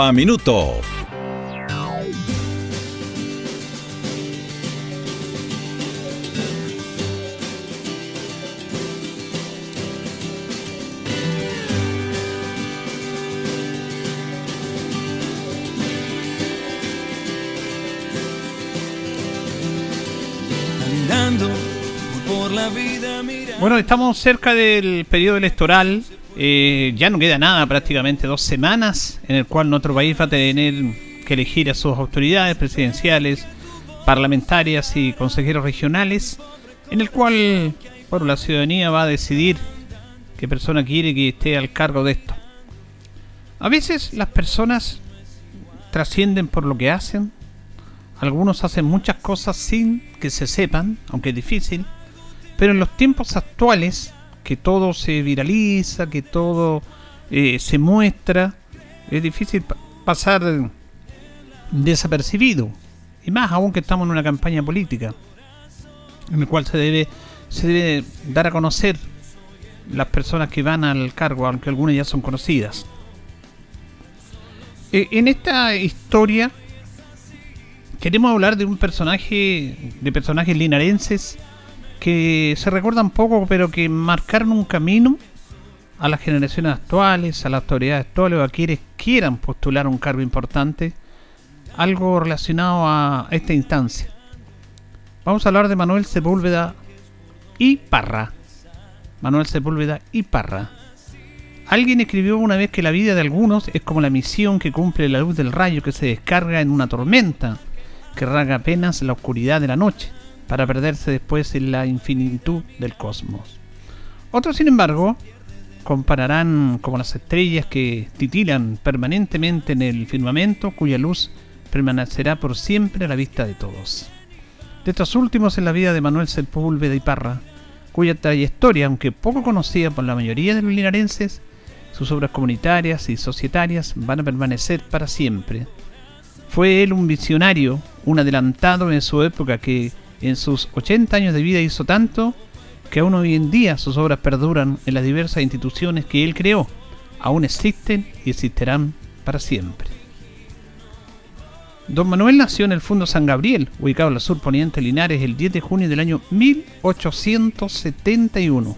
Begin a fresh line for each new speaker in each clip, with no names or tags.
a Minuto.
Bueno, estamos cerca del periodo electoral. Eh, ya no queda nada, prácticamente dos semanas, en el cual nuestro país va a tener que elegir a sus autoridades presidenciales, parlamentarias y consejeros regionales, en el cual bueno, la ciudadanía va a decidir qué persona quiere que esté al cargo de esto. A veces las personas trascienden por lo que hacen, algunos hacen muchas cosas sin que se sepan, aunque es difícil, pero en los tiempos actuales, que todo se viraliza, que todo eh, se muestra, es difícil pasar desapercibido. Y más aún que estamos en una campaña política, en la cual se debe, se debe dar a conocer las personas que van al cargo, aunque algunas ya son conocidas. Eh, en esta historia queremos hablar de un personaje, de personajes linarenses que se recuerdan poco, pero que marcaron un camino a las generaciones actuales, a las autoridades actuales o a quienes quieran postular un cargo importante, algo relacionado a esta instancia. Vamos a hablar de Manuel Sepúlveda y Parra. Manuel Sepúlveda y Parra. Alguien escribió una vez que la vida de algunos es como la misión que cumple la luz del rayo que se descarga en una tormenta, que raga apenas la oscuridad de la noche para perderse después en la infinitud del cosmos. Otros, sin embargo, compararán como las estrellas que titilan permanentemente en el firmamento, cuya luz permanecerá por siempre a la vista de todos. De estos últimos en la vida de Manuel Sepúlveda y Parra, cuya trayectoria, aunque poco conocida por la mayoría de los linarenses, sus obras comunitarias y societarias van a permanecer para siempre. Fue él un visionario, un adelantado en su época que en sus 80 años de vida hizo tanto que aún hoy en día sus obras perduran en las diversas instituciones que él creó. Aún existen y existirán para siempre. Don Manuel nació en el Fundo San Gabriel, ubicado en la sur poniente Linares, el 10 de junio del año 1871.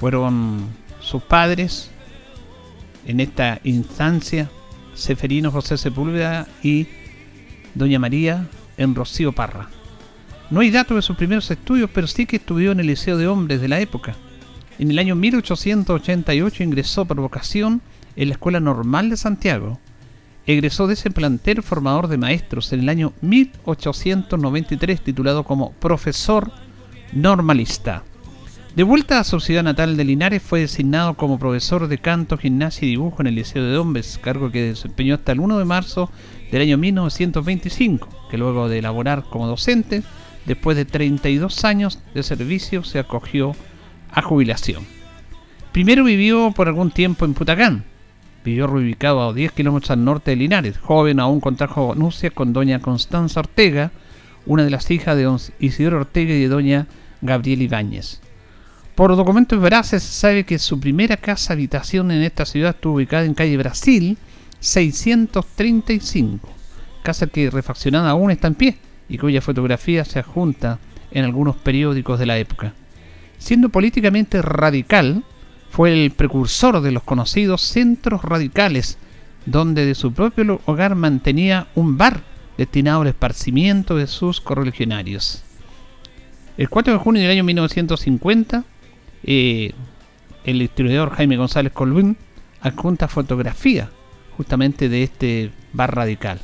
Fueron sus padres en esta instancia, Seferino José Sepúlveda y Doña María en Rocío Parra. No hay datos de sus primeros estudios, pero sí que estudió en el Liceo de Hombres de la época. En el año 1888 ingresó por vocación en la Escuela Normal de Santiago. Egresó de ese plantel formador de maestros en el año 1893 titulado como profesor normalista. De vuelta a su ciudad natal de Linares fue designado como profesor de canto, gimnasia y dibujo en el Liceo de Hombres, cargo que desempeñó hasta el 1 de marzo del año 1925, que luego de elaborar como docente después de 32 años de servicio, se acogió a jubilación. Primero vivió por algún tiempo en Putacán. Vivió reubicado a 10 kilómetros al norte de Linares. Joven aún contrajo nupcias con doña Constanza Ortega, una de las hijas de don Isidoro Ortega y de doña Gabriel Ibáñez. Por documentos veraces se sabe que su primera casa habitación en esta ciudad estuvo ubicada en calle Brasil 635, casa que refaccionada aún está en pie y cuya fotografía se adjunta en algunos periódicos de la época. Siendo políticamente radical, fue el precursor de los conocidos centros radicales, donde de su propio hogar mantenía un bar destinado al esparcimiento de sus correligionarios. El 4 de junio del año 1950, eh, el historiador Jaime González Colbún adjunta fotografía justamente de este bar radical.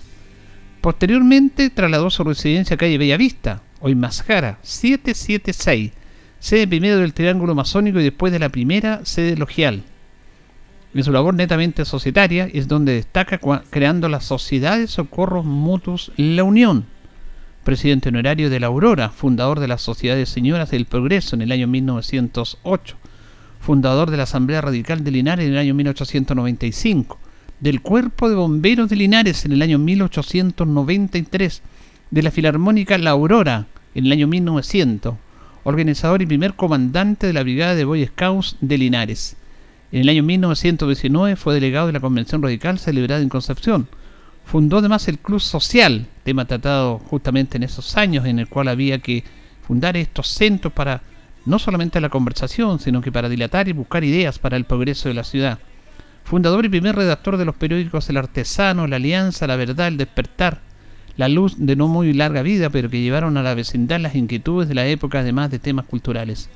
Posteriormente trasladó su residencia a calle Bellavista, hoy Masjara, 776, sede primero del Triángulo Masónico y después de la primera sede logial. En su labor netamente societaria es donde destaca creando la Sociedad de Socorros Mutuos La Unión, presidente honorario de la Aurora, fundador de la Sociedad de Señoras del Progreso en el año 1908, fundador de la Asamblea Radical de Linares en el año 1895, del Cuerpo de Bomberos de Linares en el año 1893, de la Filarmónica La Aurora en el año 1900, organizador y primer comandante de la Brigada de Boy Scouts de Linares. En el año 1919 fue delegado de la Convención Radical celebrada en Concepción. Fundó además el Club Social, tema tratado justamente en esos años en el cual había que fundar estos centros para no solamente la conversación, sino que para dilatar y buscar ideas para el progreso de la ciudad. Fundador y primer redactor de los periódicos El Artesano, La Alianza, La Verdad, El Despertar, La Luz de no muy larga vida, pero que llevaron a la vecindad las inquietudes de la época, además de temas culturales.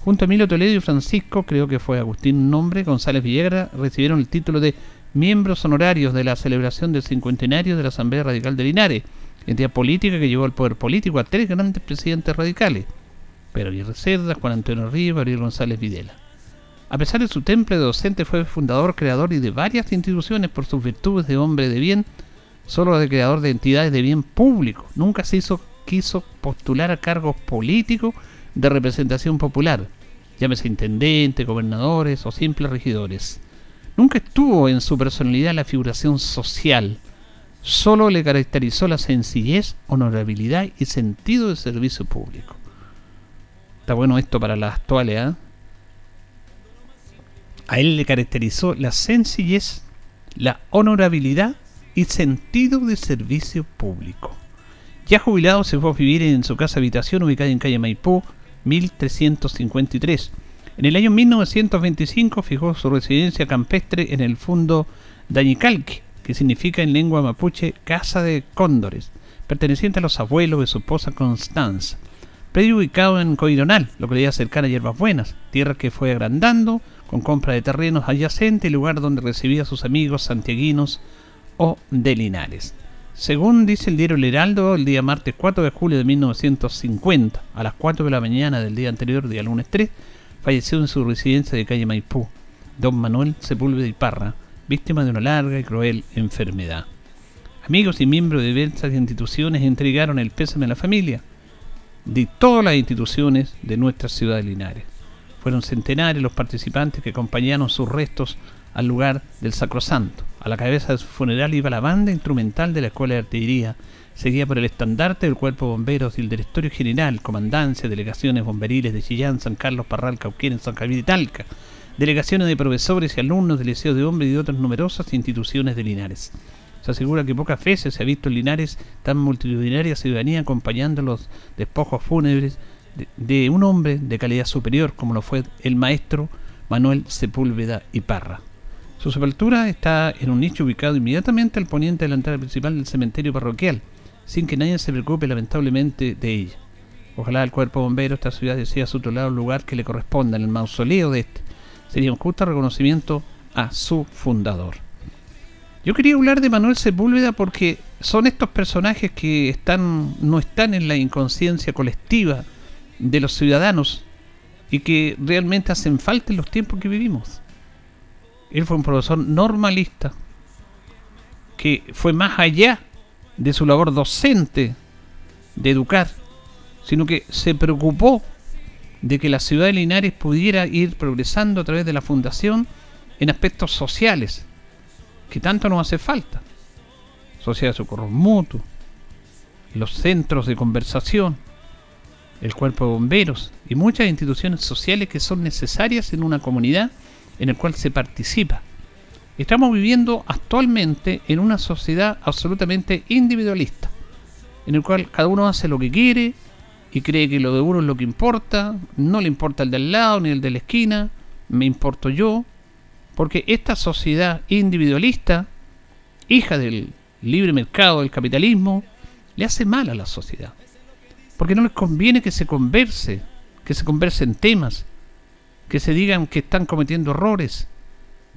Junto a Emilio Toledo y Francisco, creo que fue Agustín Nombre, González Villegra, recibieron el título de miembros honorarios de la celebración del cincuentenario de la Asamblea Radical de Linares, entidad política que llevó al poder político a tres grandes presidentes radicales, Pedro Aguirre Cerda, Juan Antonio Rivas y González Videla. A pesar de su temple de docente, fue fundador, creador y de varias instituciones por sus virtudes de hombre de bien, solo de creador de entidades de bien público. Nunca se hizo, quiso postular a cargos políticos de representación popular, llámese intendente, gobernadores o simples regidores. Nunca estuvo en su personalidad la figuración social, solo le caracterizó la sencillez, honorabilidad y sentido de servicio público. Está bueno esto para la actualidad. ¿eh? A él le caracterizó la sencillez, la honorabilidad y sentido de servicio público. Ya jubilado se fue a vivir en su casa habitación ubicada en calle Maipú, 1353. En el año 1925 fijó su residencia campestre en el fondo Dañicalque, que significa en lengua mapuche Casa de Cóndores, perteneciente a los abuelos de su esposa Constanza. Predio ubicado en Coironal, localidad cercana a Hierbas Buenas, tierra que fue agrandando con compra de terrenos adyacentes y lugar donde recibía a sus amigos santiaguinos o de Linares. Según dice el diario El Heraldo, el día martes 4 de julio de 1950, a las 4 de la mañana del día anterior, día lunes 3, falleció en su residencia de calle Maipú, don Manuel Sepúlveda y Parra, víctima de una larga y cruel enfermedad. Amigos y miembros de diversas instituciones entregaron el pésame a la familia de todas las instituciones de nuestra ciudad de Linares. Fueron centenares los participantes que acompañaron sus restos al lugar del Sacrosanto. A la cabeza de su funeral iba la banda instrumental de la Escuela de Artillería, seguida por el estandarte del Cuerpo Bomberos y el Directorio General, Comandancia, Delegaciones Bomberiles de Chillán, San Carlos, Parral, Cauquén, San Javier y Talca, delegaciones de profesores y alumnos del Liceo de Hombres y de otras numerosas instituciones de Linares. Se asegura que pocas veces se ha visto en Linares tan multitudinaria ciudadanía acompañando los despojos fúnebres de, un hombre de calidad superior como lo fue el maestro Manuel Sepúlveda y Parra. Su sepultura está en un nicho ubicado inmediatamente al poniente de la entrada principal del cementerio parroquial, sin que nadie se preocupe lamentablemente de ella. Ojalá el cuerpo bombero de esta ciudad decida lado el lugar que le corresponda en el mausoleo de este. Sería un justo reconocimiento a su fundador. Yo quería hablar de Manuel Sepúlveda porque son estos personajes que están, no están en la inconsciencia colectiva de los ciudadanos y que realmente hacen falta en los tiempos que vivimos. Él fue un profesor normalista que fue más allá de su labor docente de educar, sino que se preocupó de que la ciudad de Linares pudiera ir progresando a través de la fundación en aspectos sociales, que tanto nos hace falta. Sociedad de Socorro Mutuo, los centros de conversación, el cuerpo de bomberos y muchas instituciones sociales que son necesarias en una comunidad en el cual se participa. Estamos viviendo actualmente en una sociedad absolutamente individualista, en el cual cada uno hace lo que quiere y cree que lo de uno es lo que importa, no le importa el del lado ni el de la esquina, me importo yo, porque esta sociedad individualista, hija del libre mercado, del capitalismo, le hace mal a la sociedad. Porque no les conviene que se converse, que se conversen temas, que se digan que están cometiendo errores,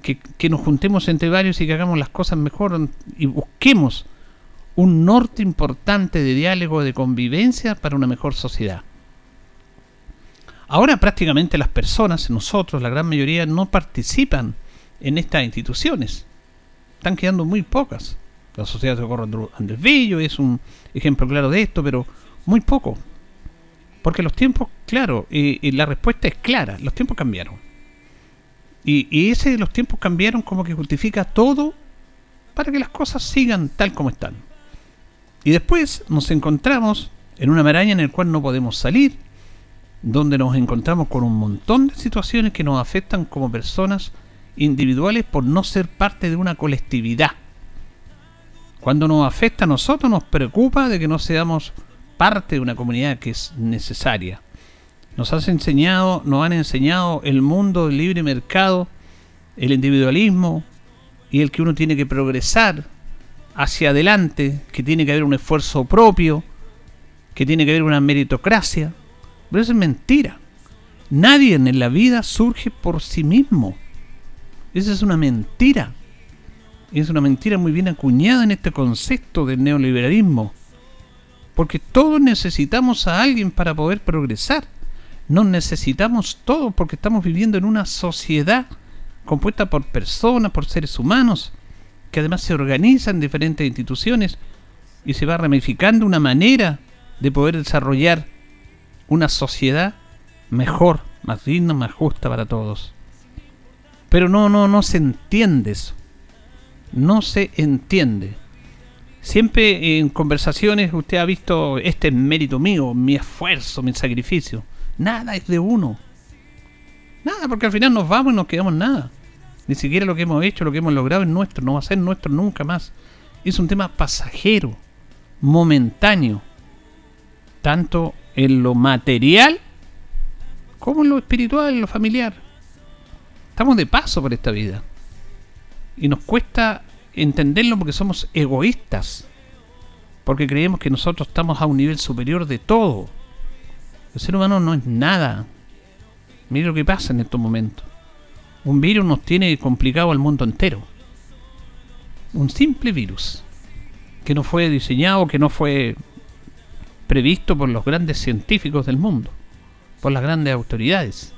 que, que nos juntemos entre varios y que hagamos las cosas mejor y busquemos un norte importante de diálogo, de convivencia para una mejor sociedad. Ahora prácticamente las personas, nosotros, la gran mayoría, no participan en estas instituciones. Están quedando muy pocas. La Sociedad de Socorro Andrés Villo es un ejemplo claro de esto, pero muy poco. Porque los tiempos, claro, y, la respuesta es clara, los tiempos cambiaron. Y, y ese de los tiempos cambiaron como que justifica todo para que las cosas sigan tal como están. Y después nos encontramos en una maraña en el cual no podemos salir, donde nos encontramos con un montón de situaciones que nos afectan como personas individuales por no ser parte de una colectividad. Cuando nos afecta a nosotros nos preocupa de que no seamos parte de una comunidad que es necesaria. Nos has enseñado, nos han enseñado el mundo del libre mercado, el individualismo y el que uno tiene que progresar hacia adelante, que tiene que haber un esfuerzo propio, que tiene que haber una meritocracia. Pero eso es mentira. Nadie en la vida surge por sí mismo. Esa es una mentira. Es una mentira muy bien acuñada en este concepto del neoliberalismo. Porque todos necesitamos a alguien para poder progresar. Nos necesitamos todos porque estamos viviendo en una sociedad compuesta por personas, por seres humanos, que además se organizan en diferentes instituciones y se va ramificando una manera de poder desarrollar una sociedad mejor, más digna, más justa para todos. Pero no, no, no se entiende eso. No se entiende. Siempre en conversaciones usted ha visto este mérito mío, mi esfuerzo, mi sacrificio. Nada es de uno. Nada, porque al final nos vamos y nos quedamos nada. Ni siquiera lo que hemos hecho, lo que hemos logrado es nuestro, no va a ser nuestro nunca más. Es un tema pasajero, momentáneo, tanto en lo material como en lo espiritual, en lo familiar. Estamos de paso por esta vida. Y nos cuesta entenderlo porque somos egoístas. Porque creemos que nosotros estamos a un nivel superior de todo. El ser humano no es nada. Mire lo que pasa en estos momentos. Un virus nos tiene complicado al mundo entero. Un simple virus. Que no fue diseñado, que no fue previsto por los grandes científicos del mundo. Por las grandes autoridades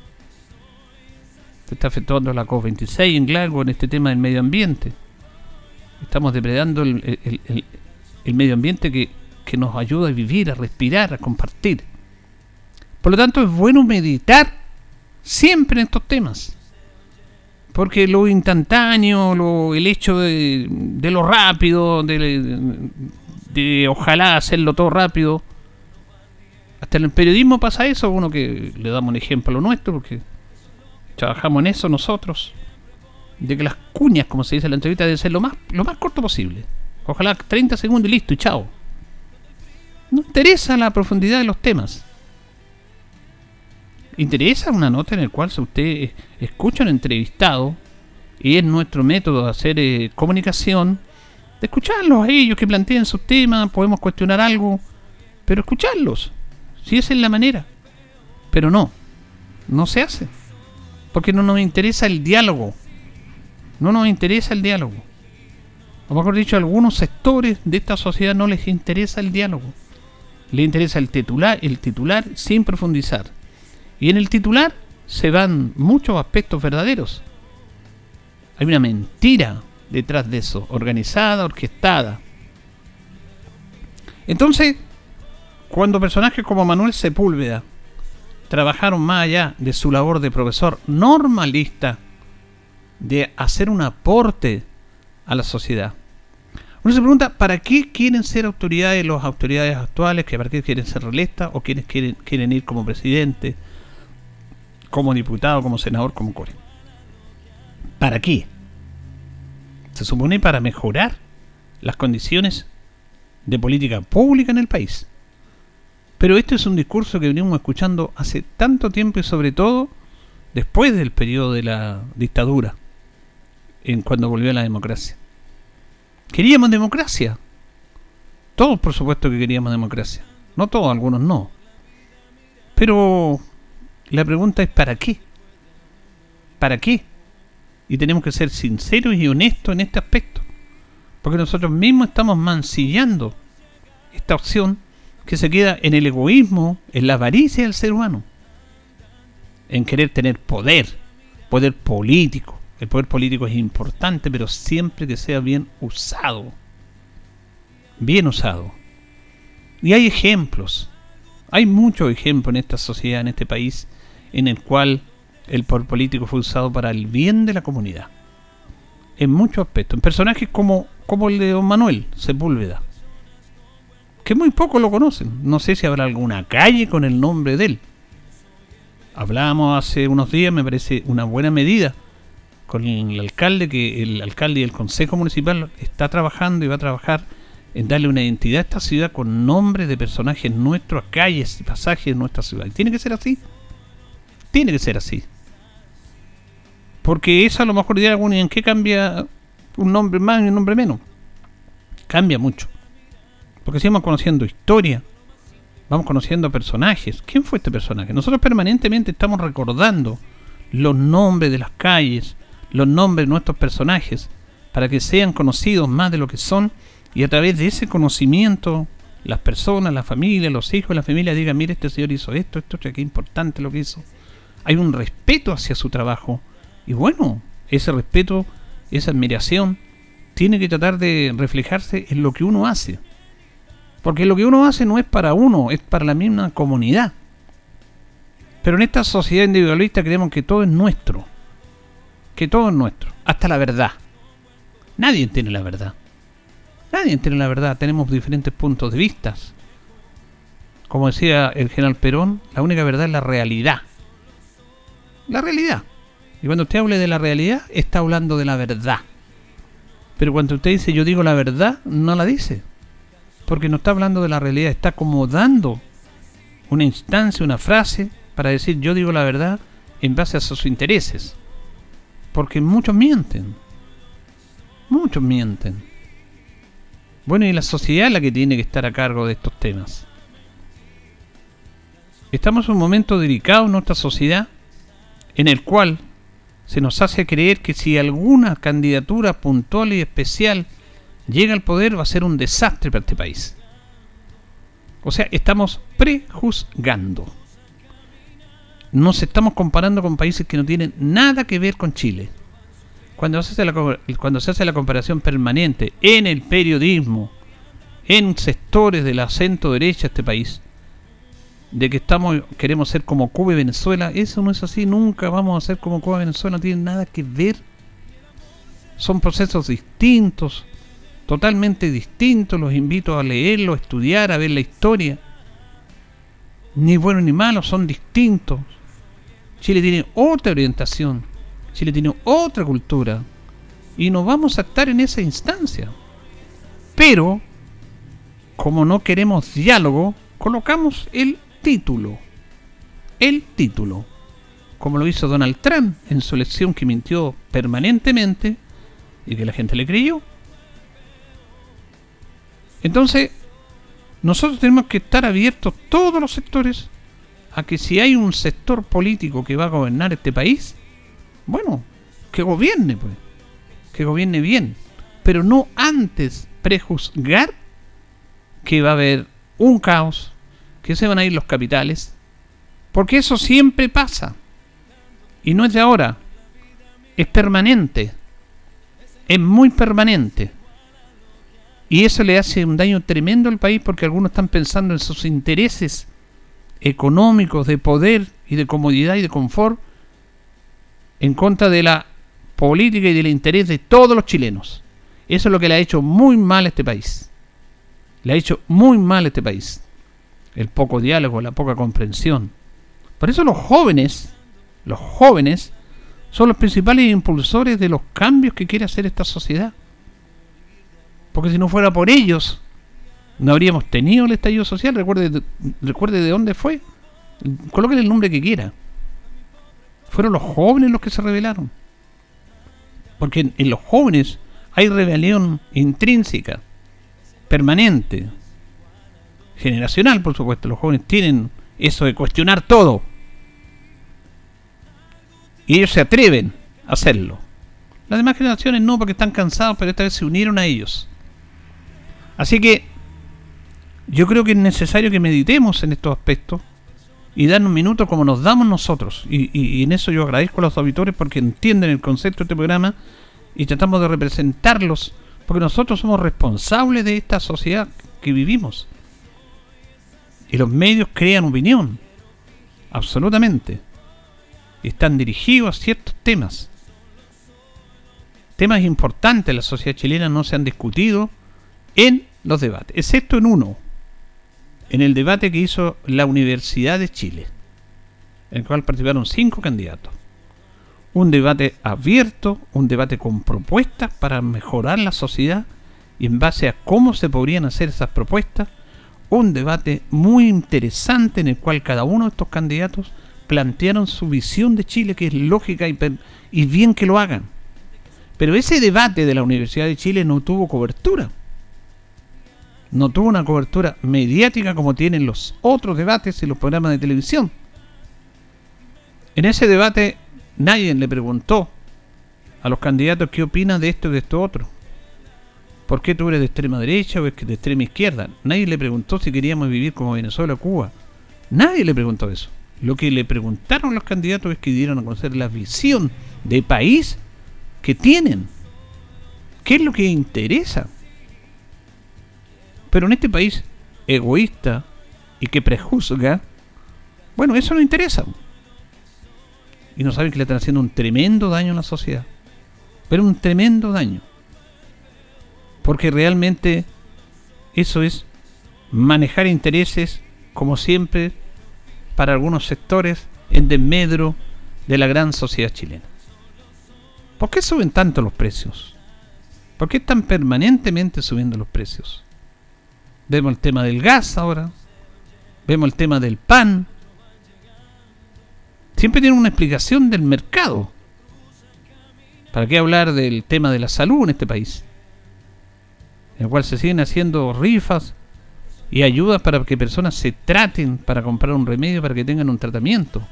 se está afectando la COP26 en Glasgow en este tema del medio ambiente. Estamos depredando el, medio ambiente que, que nos ayuda a vivir, a respirar, a compartir. Por lo tanto, es bueno meditar siempre en estos temas. Porque lo instantáneo, lo, el hecho de, de lo rápido, de, de, ojalá hacerlo todo rápido. Hasta en el periodismo pasa eso, uno que le damos un ejemplo nuestro, porque trabajamos en eso nosotros, de que las cuñas, como se dice en la entrevista, deben ser lo más, lo más corto posible. Ojalá 30 segundos y listo, y chao. No interesa la profundidad de los temas. Interesa una nota en la cual si usted escucha un entrevistado, y es nuestro método de hacer eh, comunicación, de escucharlos a ellos que planteen sus temas, podemos cuestionar algo, pero escucharlos, si esa es la manera. Pero no, no se hace. Porque no nos interesa el diálogo. No nos interesa el diálogo. O mejor dicho, a algunos sectores de esta sociedad no les interesa el diálogo. Les interesa el titular, el titular sin profundizar. Y en el titular se van muchos aspectos verdaderos. Hay una mentira detrás de eso, organizada, orquestada. Entonces, cuando personajes como Manuel Sepúlveda trabajaron más allá de su labor de profesor normalista, de hacer un aporte a la sociedad. Uno se pregunta, ¿para qué quieren ser autoridades los autoridades actuales? ¿Que ¿Para qué quieren ser reelectas? ¿O quienes quieren, quieren ir como presidente, como diputado, como senador, como core? ¿Para qué? Se supone para mejorar las condiciones de política pública en el país. Pero este es un discurso que venimos escuchando hace tanto tiempo y sobre todo después del periodo de la dictadura, en cuando volvió la democracia. Queríamos democracia. Todos por supuesto que queríamos democracia. No todos, algunos no. Pero la pregunta es ¿para qué? ¿Para qué? Y tenemos que ser sinceros y honestos en este aspecto. Porque nosotros mismos estamos mancillando esta opción que se queda en el egoísmo, en la avaricia del ser humano. en querer tener poder, poder político. El poder político es importante, pero siempre que sea bien usado. Bien usado. Y hay ejemplos. Hay muchos ejemplos en esta sociedad, en este país, en el cual el poder político fue usado para el bien de la comunidad. En muchos aspectos. En personajes como, como el de Don Manuel Sepúlveda. Que muy pocos lo conocen. No sé si habrá alguna calle con el nombre de él. Hablábamos hace unos días, me parece una buena medida, con el alcalde, que el alcalde y el consejo municipal está trabajando y va a trabajar en darle una identidad a esta ciudad con nombres de personajes nuestros, calles y pasajes de nuestra ciudad. Y tiene que ser así. Tiene que ser así. Porque eso a lo mejor dirá alguno, ¿en qué cambia un nombre más y un nombre menos? Cambia mucho. Porque si vamos conociendo historia, vamos conociendo personajes. ¿Quién fue este personaje? Nosotros permanentemente estamos recordando los nombres de las calles, los nombres de nuestros personajes, para que sean conocidos más de lo que son y a través de ese conocimiento las personas, la familia, los hijos de la familia digan, mire, este señor hizo esto, esto, qué importante lo que hizo. Hay un respeto hacia su trabajo. Y bueno, ese respeto, esa admiración, tiene que tratar de reflejarse en lo que uno hace. Porque lo que uno hace no es para uno, es para la misma comunidad. Pero en esta sociedad individualista creemos que todo es nuestro. Que todo es nuestro. Hasta la verdad. Nadie tiene la verdad. Nadie tiene la verdad. Tenemos diferentes puntos de vista. Como decía el general Perón, la única verdad es la realidad. La realidad. Y cuando usted hable de la realidad, está hablando de la verdad. Pero cuando usted dice yo digo la verdad, no la dice porque no está hablando de la realidad, está acomodando una instancia, una frase para decir yo digo la verdad en base a sus intereses. Porque muchos mienten. Muchos mienten. Bueno, y la sociedad es la que tiene que estar a cargo de estos temas. Estamos en un momento delicado en nuestra sociedad en el cual se nos hace creer que si alguna candidatura puntual y especial llega al poder va a ser un desastre para este país. O sea, estamos prejuzgando. Nos estamos comparando con países que no tienen nada que ver con Chile. Cuando se hace la, cuando se hace la comparación permanente en el periodismo, en sectores del acento derecha de este país, de que estamos queremos ser como Cuba y Venezuela, eso no es así, nunca vamos a ser como Cuba y Venezuela, no tiene nada que ver. Son procesos distintos, totalmente distinto, los invito a leerlo, a estudiar, a ver la historia. Ni bueno ni malo, son distintos. Chile tiene otra orientación, Chile tiene otra cultura y no vamos a estar en esa instancia. Pero, como no queremos diálogo, colocamos el título. El título. Como lo hizo Donald Trump en su elección que mintió permanentemente y que la gente le creyó. Entonces, nosotros tenemos que estar abiertos todos los sectores a que si hay un sector político que va a gobernar este país, bueno, que gobierne, pues, que gobierne bien, pero no antes prejuzgar que va a haber un caos, que se van a ir los capitales, porque eso siempre pasa, y no es de ahora, es permanente, es muy permanente. Y eso le hace un daño tremendo al país porque algunos están pensando en sus intereses económicos, de poder y de comodidad y de confort en contra de la política y del interés de todos los chilenos. Eso es lo que le ha hecho muy mal a este país. Le ha hecho muy mal a este país. El poco diálogo, la poca comprensión. Por eso los jóvenes, los jóvenes, son los principales impulsores de los cambios que quiere hacer esta sociedad. Porque si no fuera por ellos, no habríamos tenido el estallido social. Recuerde, recuerde de dónde fue. Colóquenle el nombre que quiera. Fueron los jóvenes los que se rebelaron. Porque en, en los jóvenes hay rebelión intrínseca, permanente, generacional, por supuesto. Los jóvenes tienen eso de cuestionar todo. Y ellos se atreven a hacerlo. Las demás generaciones no, porque están cansados, pero esta vez se unieron a ellos. Así que yo creo que es necesario que meditemos en estos aspectos y dan un minuto como nos damos nosotros. Y, en eso yo agradezco a los auditores porque entienden el concepto de este programa y tratamos de representarlos porque nosotros somos responsables de esta sociedad que vivimos. Y los medios crean opinión, absolutamente. Y están dirigidos a ciertos temas. Temas importantes de la sociedad chilena no se han discutido en los debates, excepto en uno, en el debate que hizo la Universidad de Chile, en el cual participaron cinco candidatos. Un debate abierto, un debate con propuestas para mejorar la sociedad y en base a cómo se podrían hacer esas propuestas, un debate muy interesante en el cual cada uno de estos candidatos plantearon su visión de Chile, que es lógica y, y bien que lo hagan. Pero ese debate de la Universidad de Chile no tuvo cobertura no tuvo una cobertura mediática como tienen los otros debates y los programas de televisión. En ese debate nadie le preguntó a los candidatos qué opinan de esto y de esto otro. ¿Por qué tú eres de extrema derecha o de extrema izquierda? Nadie le preguntó si queríamos vivir como Venezuela o Cuba. Nadie le preguntó eso. Lo que le preguntaron los candidatos es que dieron a conocer la visión de país que tienen. ¿Qué es lo que interesa? Pero en este país egoísta y que prejuzga, bueno, eso no interesa. Y no saben que le están haciendo un tremendo daño a la sociedad. Pero un tremendo daño. Porque realmente eso es manejar intereses, como siempre, para algunos sectores en desmedro de la gran sociedad chilena. ¿Por qué suben tanto los precios? ¿Por qué están permanentemente subiendo los precios? Vemos el tema del gas ahora. Vemos el tema del pan. Siempre tiene una explicación del mercado. ¿Para qué hablar del tema de la salud en este país? En el cual se siguen haciendo rifas y ayudas para que personas se traten para comprar un remedio para que tengan un tratamiento.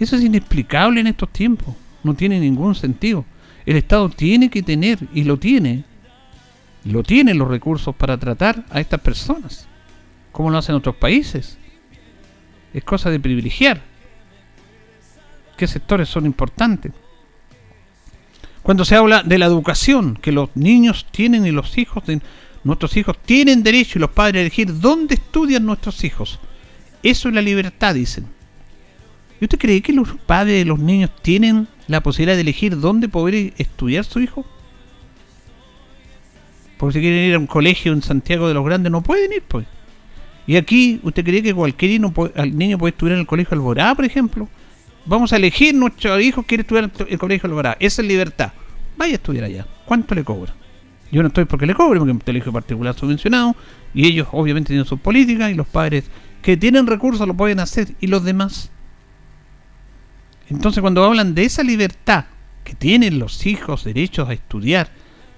Eso es inexplicable en estos tiempos. No tiene ningún sentido. El Estado tiene que tener, y lo tiene, lo tienen los recursos para tratar a estas personas, como lo hacen otros países. Es cosa de privilegiar qué sectores son importantes. Cuando se habla de la educación, que los niños tienen y los hijos de nuestros hijos tienen derecho y los padres a elegir dónde estudian nuestros hijos. Eso es la libertad, dicen. ¿Y usted cree que los padres de los niños tienen la posibilidad de elegir dónde poder estudiar su hijo? Porque si quieren ir a un colegio en Santiago de los Grandes no pueden ir, pues. Y aquí, ¿usted cree que cualquier niño puede, niño puede estudiar en el colegio Alborá, por ejemplo? Vamos a elegir, nuestro hijo quiere estudiar en el colegio Alborá. Esa es libertad. Vaya a estudiar allá. ¿Cuánto le cobra? Yo no estoy porque le cobre, porque es un colegio particular subvencionado. Y ellos obviamente tienen sus políticas y los padres que tienen recursos lo pueden hacer. ¿Y los demás? Entonces cuando hablan de esa libertad que tienen los hijos derechos a estudiar,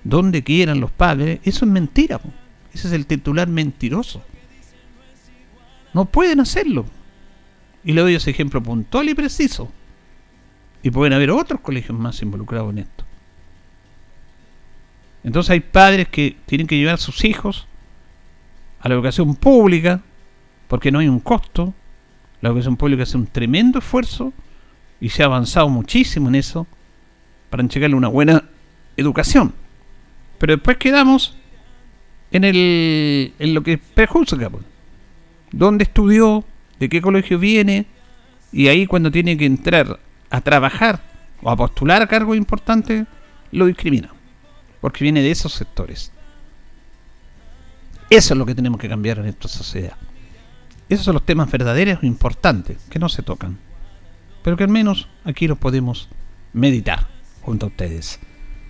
donde quieran los padres, eso es mentira. Ese es el titular mentiroso. No pueden hacerlo. Y le doy ese ejemplo puntual y preciso. Y pueden haber otros colegios más involucrados en esto. Entonces hay padres que tienen que llevar a sus hijos a la educación pública porque no hay un costo. La educación pública hace un tremendo esfuerzo y se ha avanzado muchísimo en eso para entregarle una buena educación. Pero después quedamos en, el, en lo que prejuzga. ¿Dónde estudió? ¿De qué colegio viene? Y ahí cuando tiene que entrar a trabajar o a postular a cargos importantes, lo discrimina. Porque viene de esos sectores. Eso es lo que tenemos que cambiar en esta sociedad. Esos son los temas verdaderos e importantes que no se tocan. Pero que al menos aquí los podemos meditar junto a ustedes.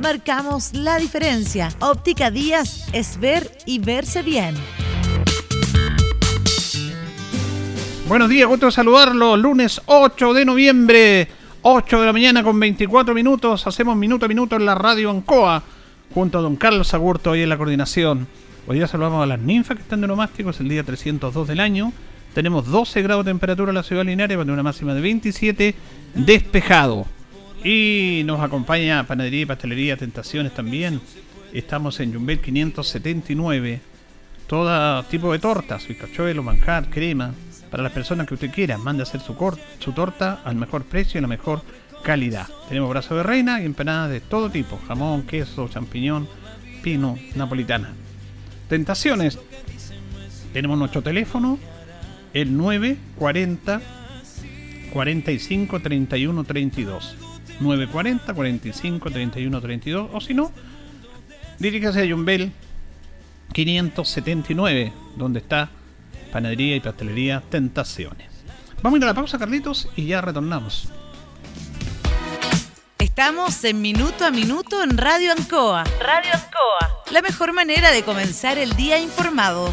marcamos la diferencia. Óptica Díaz es ver y verse bien.
Buenos días, gusto saludarlo. Lunes 8 de noviembre. 8 de la mañana con 24 minutos. Hacemos minuto a minuto en la radio Ancoa. Junto a don Carlos Agurto hoy en la coordinación. Hoy día saludamos a las ninfas que están de nomástico. Es el día 302 del año. Tenemos 12 grados de temperatura en la ciudad Linares. Con una máxima de 27. Despejado. Y nos acompaña Panadería y Pastelería Tentaciones también. Estamos en Jumbel 579. Todo tipo de tortas, bizcochuelo, manjar, crema. Para las personas que usted quiera, mande a hacer su, su torta al mejor precio y la mejor calidad. Tenemos brazo de reina y empanadas de todo tipo: jamón, queso, champiñón, pino, napolitana. Tentaciones. Tenemos nuestro teléfono, el 940 45 31 32. 940 45 31 32 o si no, diríjase a Jumbel 579, donde está Panadería y Pastelería Tentaciones. Vamos a ir a la pausa, Carlitos, y ya retornamos.
Estamos en Minuto a Minuto en Radio Ancoa. Radio Ancoa. La mejor manera de comenzar el día informado.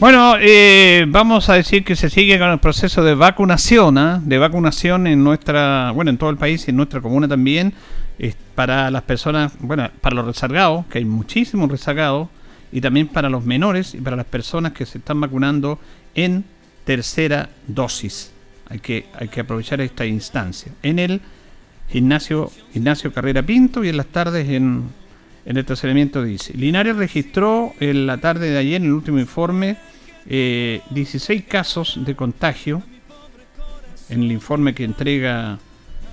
Bueno, eh, vamos a decir que se sigue con el proceso de vacunación, ¿ah? de vacunación en nuestra, bueno, en todo el país y en nuestra comuna también, para las personas, bueno, para los rezagados, que hay muchísimos rezagados, y también para los menores y para las personas que se están vacunando en tercera dosis. Hay que, hay que aprovechar esta instancia. En el gimnasio, gimnasio Carrera Pinto y en las tardes en, en el estacionamiento dice. Linares registró en la tarde de ayer, en el último informe, 16 eh, casos de contagio en el informe que entrega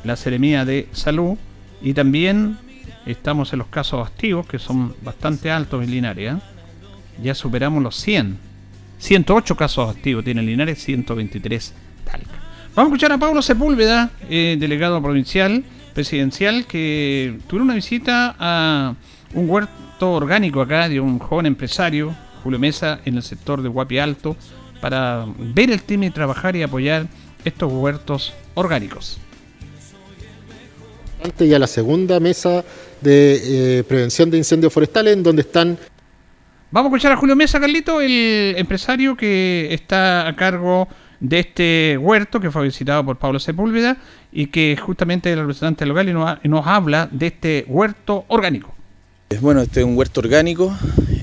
la Seremía de Salud y también estamos en los casos activos que son bastante altos en Linares. ¿eh? Ya superamos los 100. 108 casos activos tiene Linares, 123 Talca. Vamos a escuchar a Pablo Sepúlveda, eh, delegado provincial, presidencial, que tuvo una visita a un huerto orgánico acá de un joven empresario, Julio Mesa, en el sector de Guapi Alto, para ver el tema y trabajar y apoyar estos huertos orgánicos.
Y a la segunda mesa de eh, prevención de incendios forestales, en donde están
Vamos a escuchar a Julio Mesa, Carlito, el empresario que está a cargo de este huerto que fue visitado por Pablo Sepúlveda y que justamente es el representante local y nos, nos habla de este huerto orgánico.
Bueno, este es un huerto orgánico,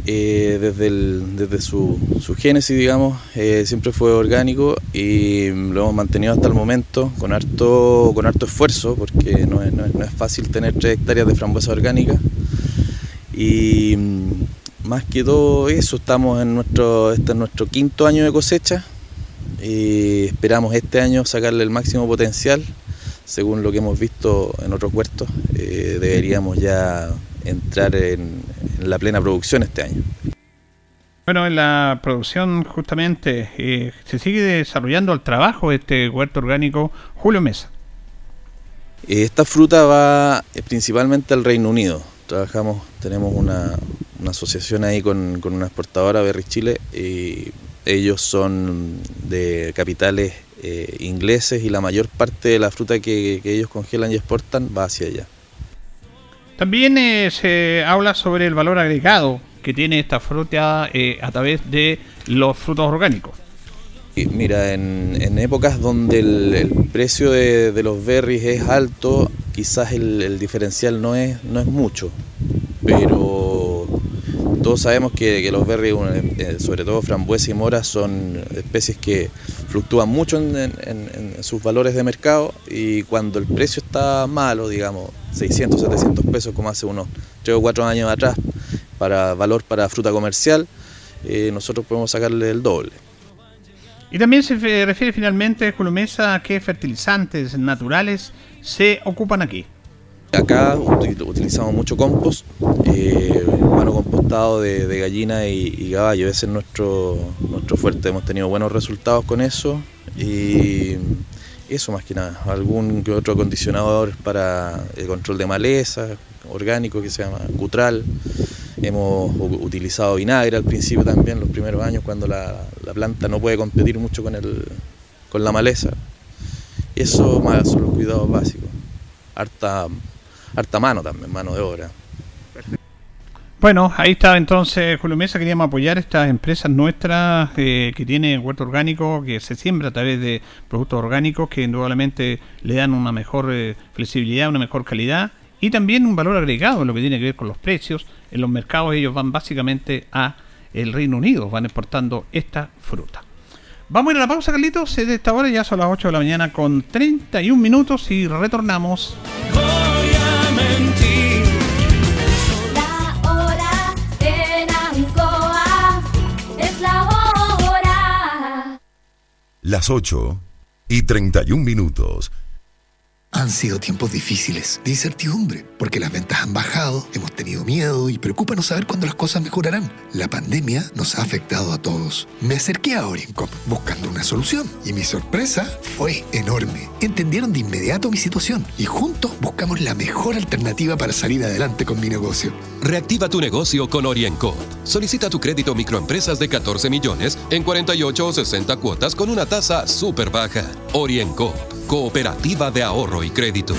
eh, desde, desde su, génesis, digamos, eh, siempre fue orgánico y lo hemos mantenido hasta el momento con harto, con harto esfuerzo, porque no es, fácil tener tres hectáreas de frambuesa orgánica. Y mm, más que todo eso, estamos en nuestro, este es nuestro quinto año de cosecha y esperamos este año sacarle el máximo potencial. Según lo que hemos visto en otros huertos, eh, deberíamos ya entrar en, la plena producción este año.
Bueno, en la producción justamente eh, se sigue desarrollando el trabajo de este huerto orgánico Julio Mesa.
Eh, esta fruta va eh, principalmente al Reino Unido. Trabajamos, tenemos una, asociación ahí con, una exportadora, Berry Chile, y ellos son de capitales ingleses y la mayor parte de la fruta que ellos congelan y exportan va hacia allá.
También eh, se habla sobre el valor agregado que tiene esta fruta eh, a través de los frutos orgánicos.
Mira, en, épocas donde el, precio de, los berries es alto, quizás el, diferencial no es, no es mucho, pero todos sabemos que, los berries, eh, sobre todo frambuesa y mora, son especies que fluctúan mucho en, sus valores de mercado y cuando el precio está malo, digamos 600, 700 pesos como hace unos 3 o 4 años atrás, para valor para fruta comercial, eh, nosotros podemos sacarle el doble.
Y también se refiere finalmente, Julio Mesa, a qué fertilizantes naturales se ocupan aquí.
Acá utilizamos mucho compost, eh, bueno compostado de, gallina y, caballo, ese es nuestro, nuestro fuerte, hemos tenido buenos resultados con eso y eso más que nada, algún que otro acondicionador para el control de maleza, orgánico que se llama Cutral, Hemos utilizado vinagre al principio también, los primeros años, cuando la, planta no puede competir mucho con, el, con la maleza. Eso más son los cuidados básicos. Harta, harta mano también, mano de obra.
Bueno, ahí está entonces Julio Mesa, queríamos apoyar estas empresas nuestras eh, que tienen huerto orgánico, que se siembra a través de productos orgánicos que indudablemente le dan una mejor eh, flexibilidad, una mejor calidad y también un valor agregado en lo que tiene que ver con los precios. En los mercados ellos van básicamente a el Reino Unido, van exportando esta fruta. Vamos a ir a la pausa, Carlitos. De esta hora ya son las 8 de la mañana con 31 minutos y retornamos.
Las 8 y 31 minutos.
Han sido tiempos difíciles, de incertidumbre, porque las ventas han bajado, hemos tenido miedo y preocupa no saber cuándo las cosas mejorarán. La pandemia nos ha afectado a todos. Me acerqué a OrienCop buscando una solución y mi sorpresa fue enorme. Entendieron de inmediato mi situación y juntos buscamos la mejor alternativa para salir adelante con mi negocio.
Reactiva tu negocio con OrienCop. Solicita tu crédito microempresas de 14 millones en 48 o 60 cuotas con una tasa súper baja. OrienCop Cooperativa de Ahorro y Crédito.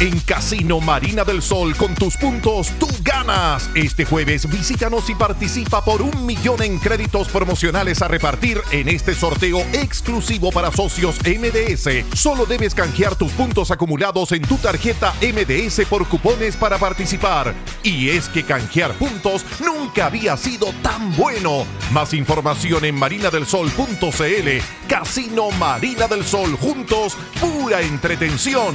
En Casino Marina del Sol, con tus puntos, tú ganas. Este jueves visítanos y participa por un millón en créditos promocionales a repartir en este sorteo exclusivo para socios MDS. Solo debes canjear tus puntos acumulados en tu tarjeta MDS por cupones para participar. Y es que canjear puntos nunca había sido tan bueno. Más información en marinadelsol.cl. Casino Marina del Sol, juntos, pura entretención.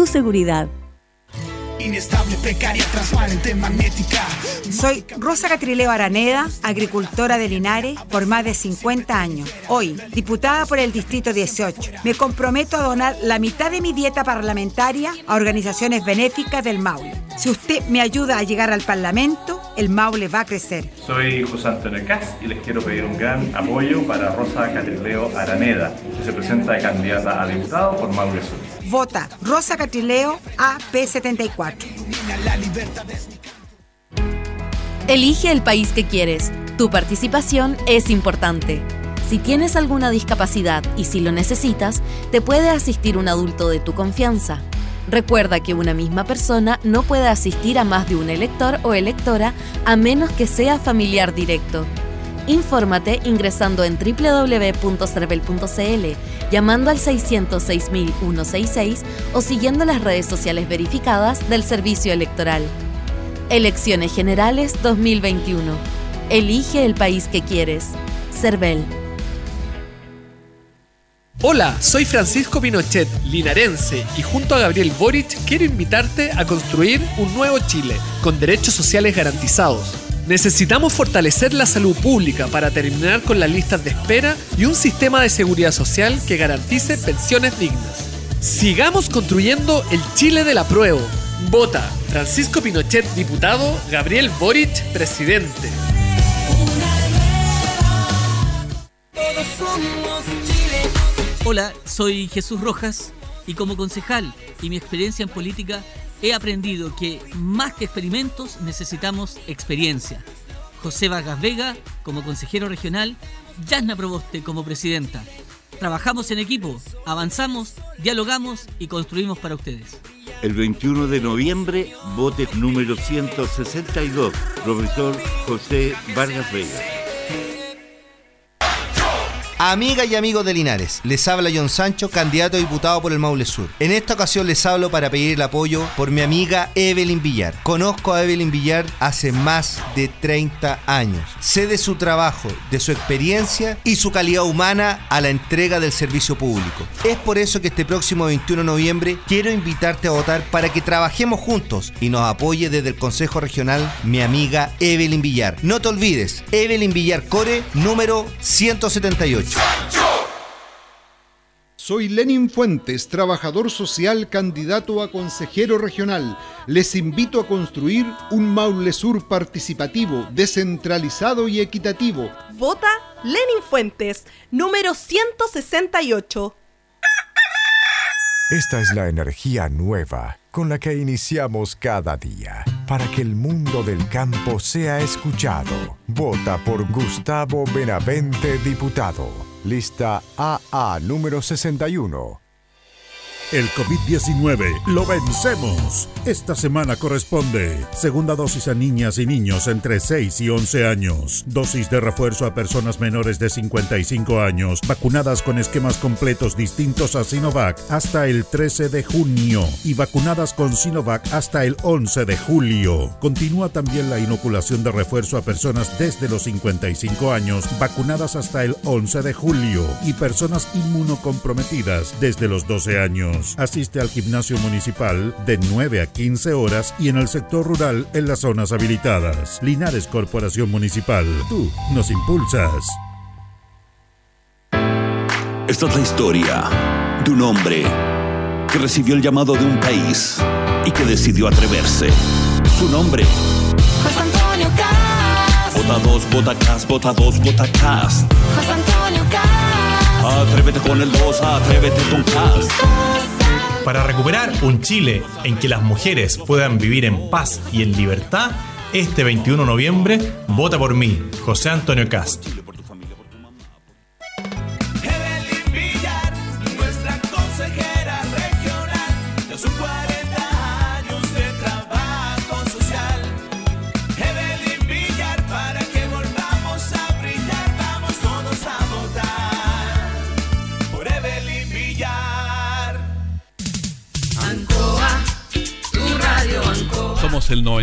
seguridad.
Inestable, precaria, transparente, magnética.
Soy Rosa Catrileo Araneda, agricultora de Linares por más de 50 años. Hoy, diputada por el Distrito 18, me comprometo a donar la mitad de mi dieta parlamentaria a organizaciones benéficas del Maule. Si usted me ayuda a llegar al Parlamento, el Maule va a crecer.
Soy José Antonio Cas y les quiero pedir un gran apoyo para Rosa Catrileo Araneda, que se presenta de candidata a diputado por Maule Sur.
Vota Rosa Catrileo AP74.
Elige el país que quieres. Tu participación es importante. Si tienes alguna discapacidad y si lo necesitas, te puede asistir un adulto de tu confianza. Recuerda que una misma persona no puede asistir a más de un elector o electora a menos que sea familiar directo. Infórmate ingresando en www.cervel.cl, llamando al 606.166 o siguiendo las redes sociales verificadas del Servicio Electoral. Elecciones Generales 2021. Elige el país que quieres. Cervel.
Hola, soy Francisco Pinochet, linarense, y junto a Gabriel Boric quiero invitarte a construir un nuevo Chile, con derechos sociales garantizados Necesitamos fortalecer la salud pública para terminar con las listas de espera y un sistema de seguridad social que garantice pensiones dignas. Sigamos construyendo el Chile del apruebo. Vota Francisco Pinochet, diputado, Gabriel Boric, presidente.
Hola, soy Jesús Rojas y como concejal y mi experiencia en política he aprendido que más que experimentos necesitamos experiencia. José Vargas Vega como consejero regional, Yasna Proboste como presidenta. Trabajamos en equipo, avanzamos, dialogamos y construimos para ustedes.
El 21 de noviembre, vote número 162, profesor José Vargas Vega.
Amiga y amigos de Linares, les habla John Sancho, candidato a diputado por el Maule Sur. En esta ocasión les hablo para pedir el apoyo por mi amiga Evelyn Villar. Conozco a Evelyn Villar hace más de 30 años. Sé de su trabajo, de su experiencia y su calidad humana a la entrega del servicio público. Es por eso que este próximo 21 de noviembre quiero invitarte a votar para que trabajemos juntos y nos apoye desde el Consejo Regional mi amiga Evelyn Villar. No te olvides, Evelyn Villar Core, número 178.
Soy Lenin Fuentes, trabajador social, candidato a consejero regional. Les invito a construir un Maule Sur participativo, descentralizado y equitativo.
Vota Lenin Fuentes, número 168.
Esta es la energía nueva con la que iniciamos cada día para que el mundo del campo sea escuchado. Vota por Gustavo Benavente, diputado. Lista AA número 61.
El COVID-19 lo vencemos. Esta semana corresponde segunda dosis a niñas y niños entre 6 y 11 años, dosis de refuerzo a personas menores de 55 años, vacunadas con esquemas completos distintos a Sinovac hasta el 13 de junio y vacunadas con Sinovac hasta el 11 de julio. Continúa también la inoculación de refuerzo a personas desde los 55 años, vacunadas hasta el 11 de julio y personas inmunocomprometidas desde los 12 años. Asiste al gimnasio municipal de 9 a 15 horas y en el sector rural en las zonas habilitadas. Linares Corporación Municipal. Tú nos impulsas.
Esta es la historia de un hombre que recibió el llamado de un país y que decidió atreverse. Su nombre.
José Antonio Cast.
Vota 2, vota Cast, vota 2, vota Cast.
José Antonio Cast.
Atrévete con el 2, atrévete con Cast.
Para recuperar un Chile en que las mujeres puedan vivir en paz y en libertad, este 21 de noviembre, vota por mí, José Antonio Cast.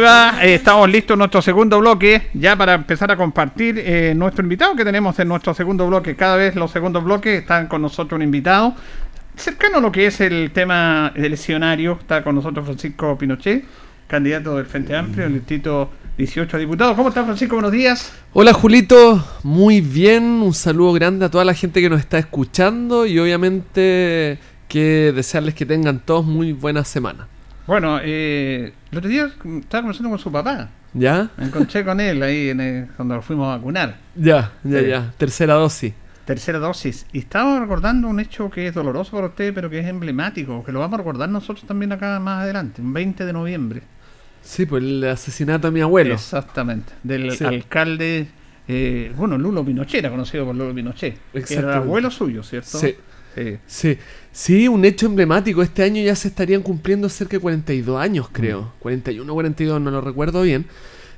Eh, estamos listos en nuestro segundo bloque, ya para empezar a compartir eh, nuestro invitado que tenemos en nuestro segundo bloque. Cada vez los segundos bloques están con nosotros un invitado cercano a lo que es el tema del escenario. Está con nosotros Francisco Pinochet, candidato del Frente Amplio, el distrito 18 a diputado. ¿Cómo está Francisco? Buenos días.
Hola Julito, muy bien, un saludo grande a toda la gente que nos está escuchando y obviamente que desearles que tengan todos muy buena semana.
Bueno, eh, el otro día estaba conversando con su papá.
¿Ya?
Me encontré con él ahí en el- cuando lo fuimos a vacunar.
Ya, ya,
Sí.
ya. Tercera dosis.
Tercera dosis. Y estaba recordando un hecho que es doloroso para usted, pero que es emblemático, que lo vamos a recordar nosotros también acá más adelante, un 20 de noviembre.
Sí, pues el asesinato de mi abuelo.
Exactamente. Del
Sí.
alcalde, eh, bueno, Lulo Pinochet, era conocido por Lulo Pinochet. Que era el abuelo suyo, ¿cierto?
Sí.
Sí.
Sí. Sí, un hecho emblemático. Este año ya se estarían cumpliendo cerca de 42 años, creo. 41, 42, no lo recuerdo bien.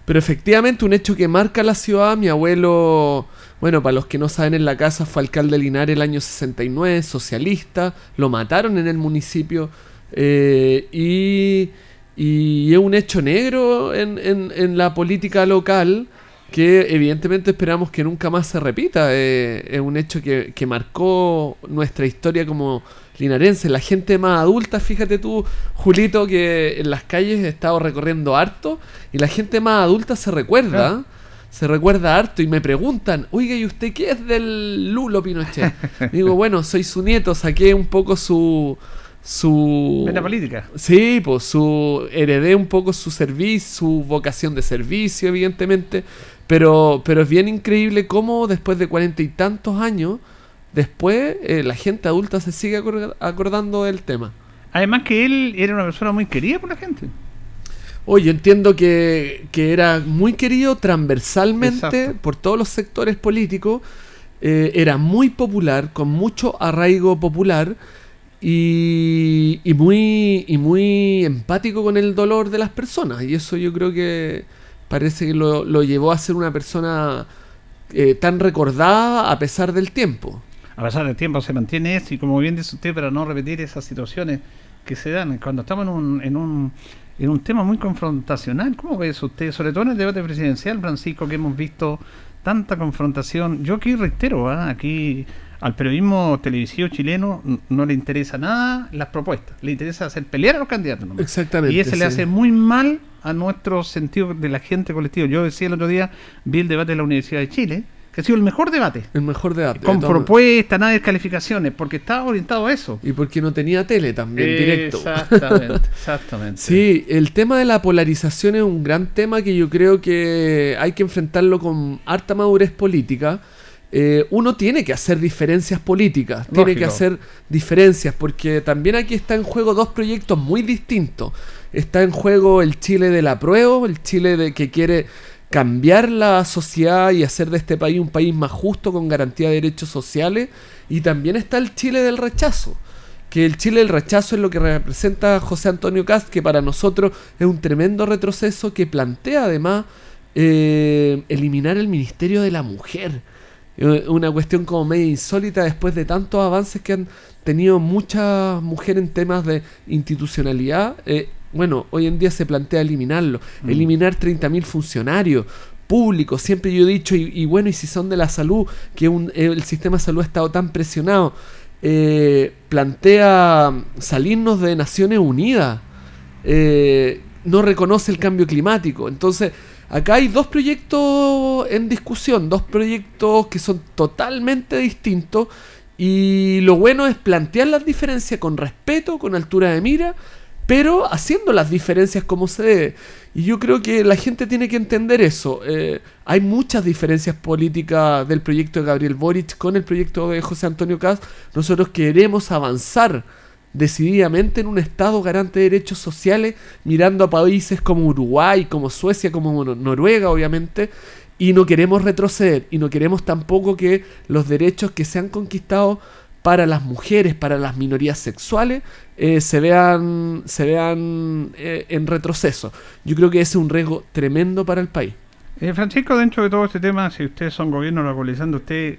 Pero efectivamente un hecho que marca la ciudad. Mi abuelo, bueno, para los que no saben, en la casa fue alcalde de Linares el año 69, socialista. Lo mataron en el municipio Eh, y, y es un hecho negro en, en- en la política local que evidentemente esperamos que nunca más se repita. Eh, es un hecho que, que marcó nuestra historia como linarense. La gente más adulta, fíjate tú, Julito, que en las calles he estado recorriendo harto y la gente más adulta se recuerda. Se recuerda harto y me preguntan, oiga, ¿y usted qué es del Lulo Pinochet? Digo, bueno, soy su nieto, saqué un poco su... su
Metapolítica.
Sí, pues su heredé un poco su servicio, su vocación de servicio, evidentemente. Pero, pero es bien increíble cómo después de cuarenta y tantos años, después eh, la gente adulta se sigue acor- acordando del tema.
Además que él era una persona muy querida por la gente.
Oye, yo entiendo que, que era muy querido transversalmente
Exacto.
por todos los sectores políticos. eh, era muy popular, con mucho arraigo popular y, y muy, y muy empático con el dolor de las personas. Y eso yo creo que parece que lo, lo llevó a ser una persona eh, tan recordada a pesar del tiempo.
A pesar del tiempo se mantiene eso y como bien dice usted, para no repetir esas situaciones que se dan cuando estamos en un, en un, en un tema muy confrontacional. ¿Cómo ve eso usted? Sobre todo en el debate presidencial, Francisco, que hemos visto tanta confrontación. Yo aquí reitero, ¿ah? aquí al periodismo televisivo chileno no le interesa nada las propuestas, le interesa hacer pelear a los candidatos. nomás.
Exactamente,
Y ese le hace muy mal a nuestro sentido de la gente colectiva. Yo decía el otro día, vi el debate de la Universidad de Chile, que ha sido el mejor debate.
El mejor debate.
Con propuestas, nada de descalificaciones, porque estaba orientado a eso.
Y porque no tenía tele también directo.
Exactamente, exactamente.
Sí, el tema de la polarización es un gran tema que yo creo que hay que enfrentarlo con harta madurez política. Eh, uno tiene que hacer diferencias políticas, tiene que hacer diferencias, porque también aquí está en juego dos proyectos muy distintos. Está en juego el Chile de la prueba, el Chile de que quiere cambiar la sociedad y hacer de este país un país más justo con garantía de derechos sociales. Y también está el Chile del rechazo que el Chile del rechazo es lo que representa José Antonio Cast, que para nosotros es un tremendo retroceso que plantea además eh, eliminar el Ministerio de la Mujer. Eh, Una cuestión como media insólita después de tantos avances que han tenido muchas mujeres en temas de institucionalidad. Eh, bueno, hoy en día se plantea eliminarlo,
Mm.
eliminar 30.000 funcionarios públicos. Siempre yo he dicho, y, y bueno, y si son de la salud, que un- el sistema de salud ha estado tan presionado, eh, plantea salirnos de Naciones Unidas, eh, no reconoce el cambio climático. Entonces, acá hay dos proyectos en discusión, dos proyectos que son totalmente distintos. Y lo bueno es plantear las diferencias con respeto, con altura de mira, pero haciendo las diferencias como se debe. Y yo creo que la gente tiene que entender eso. Eh, hay muchas diferencias políticas del proyecto de Gabriel Boric con el proyecto de José Antonio Cast. Nosotros queremos avanzar decididamente en un Estado garante de derechos sociales, mirando a países como Uruguay, como Suecia, como Nor- Noruega, obviamente, y no queremos retroceder, y no queremos tampoco que los derechos que se han conquistado para las mujeres, para las minorías sexuales, eh, se vean, se vean eh, en retroceso. Yo creo que ese es un riesgo tremendo para el país.
Eh, Francisco, dentro de todo este tema, si ustedes son gobierno localizando, usted,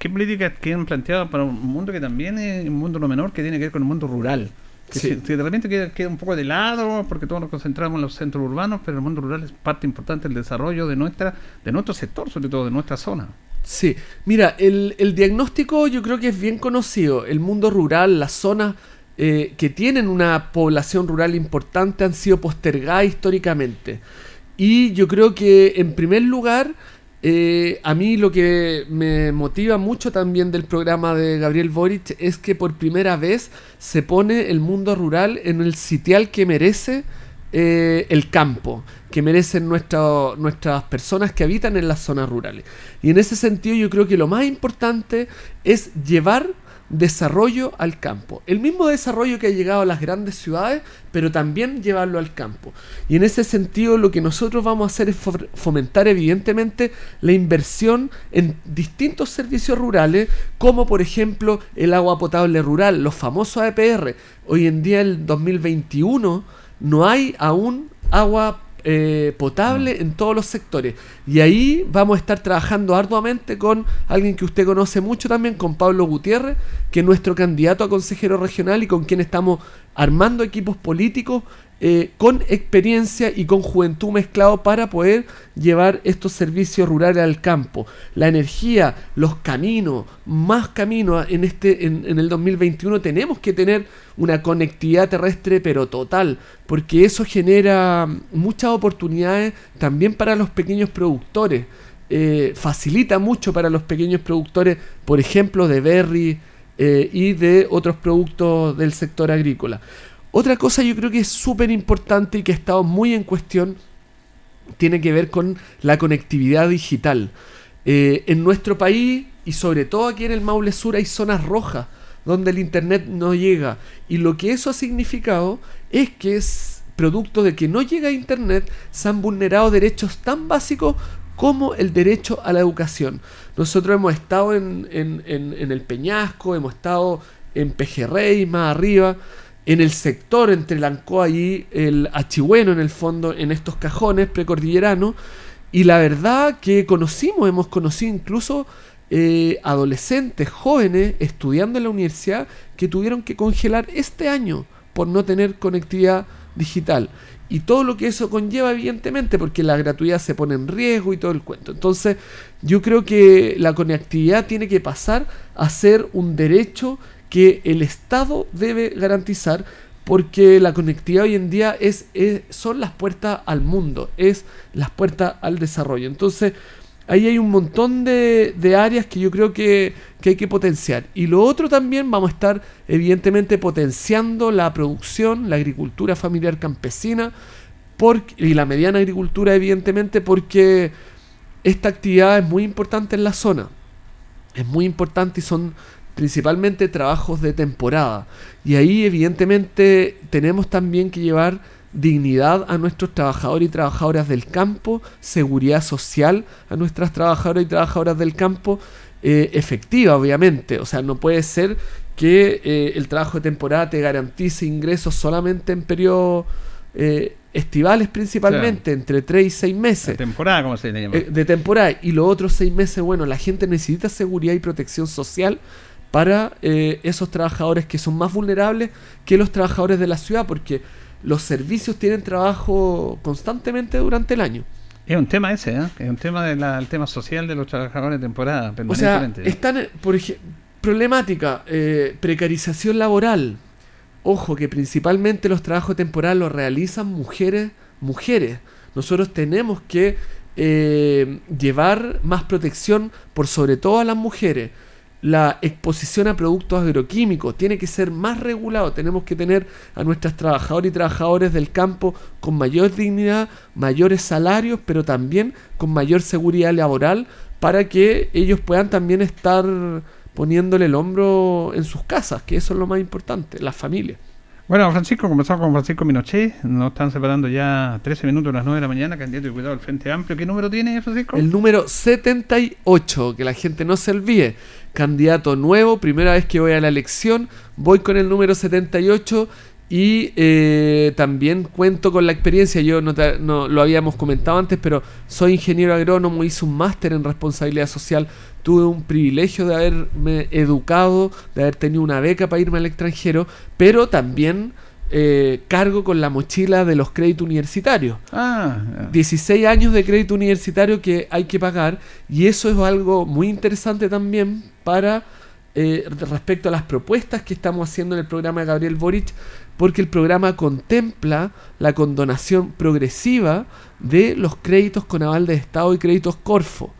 ¿qué políticas quieren planteado para un mundo que también es un mundo no menor, que tiene que ver con el mundo rural? Que,
Sí.
que de repente queda, queda un poco de lado, porque todos nos concentramos en los centros urbanos, pero el mundo rural es parte importante del desarrollo de nuestra de nuestro sector, sobre todo de nuestra zona.
Sí, mira, el, el diagnóstico yo creo que es bien conocido. El mundo rural, las zonas eh, que tienen una población rural importante han sido postergadas históricamente. Y yo creo que en primer lugar, eh, a mí lo que me motiva mucho también del programa de Gabriel Boric es que por primera vez se pone el mundo rural en el sitial que merece eh, el campo, que merecen nuestra- nuestras personas que habitan en las zonas rurales. Y en ese sentido yo creo que lo más importante es llevar desarrollo al campo. El mismo desarrollo que ha llegado a las grandes ciudades, pero también llevarlo al campo. Y en ese sentido lo que nosotros vamos a hacer es fo- fomentar evidentemente la inversión en distintos servicios rurales, como por ejemplo el agua potable rural, los famosos APR. Hoy en día, el 2021, no hay aún agua eh, potable en todos los sectores. Y ahí vamos a estar trabajando arduamente con alguien que usted conoce mucho también, con Pablo Gutiérrez, que es nuestro candidato a consejero regional y con quien estamos armando equipos políticos eh, con experiencia y con juventud mezclado para poder llevar estos servicios rurales al campo. La energía, los caminos, más caminos en, este, en, el 2021 tenemos que tener una conectividad terrestre pero total, porque eso genera muchas oportunidades también para los pequeños productores. Eh, facilita mucho para los pequeños productores, por ejemplo, de berry eh, y de otros productos del sector agrícola. Otra cosa yo creo que es súper importante y que ha estado muy en cuestión tiene que ver con la conectividad digital. Eh, en nuestro país y sobre todo aquí en el Maule Sur hay zonas rojas donde el internet no llega y lo que eso ha significado es que es producto de que no llega a internet se han vulnerado derechos tan básicos como el derecho a la educación. Nosotros hemos estado en, en- el Peñasco, hemos estado en Pejerrey, más arriba, en el sector entre el y el Achigüeno, en el fondo, en estos cajones precordilleranos. Y la verdad que conocimos, hemos conocido incluso eh, adolescentes, jóvenes, estudiando en la universidad, que tuvieron que congelar este año por no tener conectividad digital. Y todo lo que eso conlleva, evidentemente, porque la gratuidad se pone en riesgo y todo el cuento. Entonces, yo creo que la conectividad tiene que pasar a ser un derecho que el Estado debe garantizar porque la conectividad hoy en día es, es- son las puertas al mundo, es las puertas al desarrollo. Entonces, ahí hay un montón de, de áreas que yo creo que, que hay que potenciar. Y lo otro también vamos a estar, evidentemente, potenciando la producción, la agricultura familiar campesina porque- y la mediana agricultura, evidentemente, porque esta actividad es muy importante en la zona. Es muy importante y son principalmente trabajos de temporada. Y ahí evidentemente tenemos también que llevar dignidad a nuestros trabajadores y trabajadoras del campo, seguridad social a nuestras trabajadoras y trabajadoras del campo, eh, efectiva obviamente. O sea, no puede ser que eh, el trabajo de temporada te garantice ingresos solamente en periodos eh, estivales principalmente, entre 3 y 6 meses.
Temporada, como se llama.
De temporada. Y los otros seis meses, bueno, la gente necesita seguridad y protección social para eh, esos trabajadores que son más vulnerables que los trabajadores de la ciudad, porque los servicios tienen trabajo constantemente durante el año.
Es un tema ese, ¿eh? Es un tema del tema social de los trabajadores de temporada,
O sea, están, por ejemplo, problemática, eh, precarización laboral. Ojo, que principalmente los trabajos temporales los realizan mujeres, mujeres. Nosotros tenemos que eh, llevar más protección por sobre todo a las mujeres. La exposición a productos agroquímicos tiene que ser más regulado. Tenemos que tener a nuestras trabajadoras y trabajadores del campo con mayor dignidad, mayores salarios, pero también con mayor seguridad laboral para que ellos puedan también estar poniéndole el hombro en sus casas, que eso es lo más importante, las familias.
Bueno, Francisco, comenzamos con Francisco Minochet. Nos están separando ya 13 minutos a las 9 de la mañana, candidato y cuidado del Frente Amplio. ¿Qué número tiene, Francisco?
El número 78, que la gente no se olvide. Candidato nuevo, primera vez que voy a la elección, voy con el número 78 y eh, también cuento con la experiencia, yo no, te- no lo habíamos comentado antes, pero soy ingeniero agrónomo, hice un máster en responsabilidad social, tuve un privilegio de haberme educado, de haber tenido una beca para irme al extranjero, pero también eh, cargo con la mochila de los créditos universitarios.
Ah,
16 años de crédito universitario que hay que pagar y eso es algo muy interesante también para eh, respecto a las propuestas que estamos haciendo en el programa de Gabriel Boric porque el programa contempla la condonación progresiva de los créditos con aval de Estado y créditos Corfo.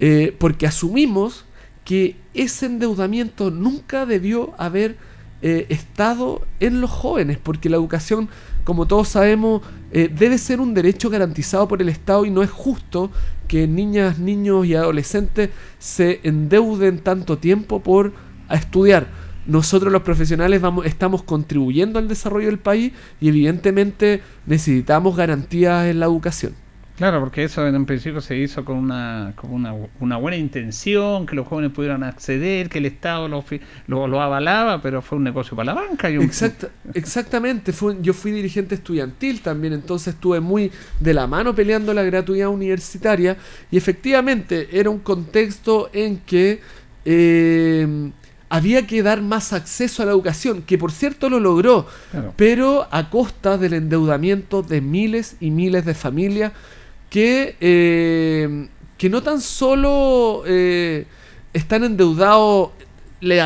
Eh, porque asumimos que ese endeudamiento nunca debió haber eh, estado en los jóvenes, porque la educación, como todos sabemos, eh, debe ser un derecho garantizado por el Estado y no es justo que niñas, niños y adolescentes se endeuden tanto tiempo por estudiar. Nosotros los profesionales estamos contribuyendo al desarrollo del país y evidentemente necesitamos garantías en la educación.
Claro, porque eso en un principio se hizo con una, con una, una buena intención, que los jóvenes pudieran acceder, que el Estado lo, lo, lo avalaba, pero fue un negocio para la banca. Y un,
Exacta- exactamente, fue, yo fui dirigente estudiantil también, entonces estuve muy de la mano peleando la gratuidad universitaria y efectivamente era un contexto en que eh, había que dar más acceso a la educación, que por cierto lo logró,
Claro.
pero a costa del endeudamiento de miles y miles de familias que, eh, que no tan solo eh, están endeudados, le,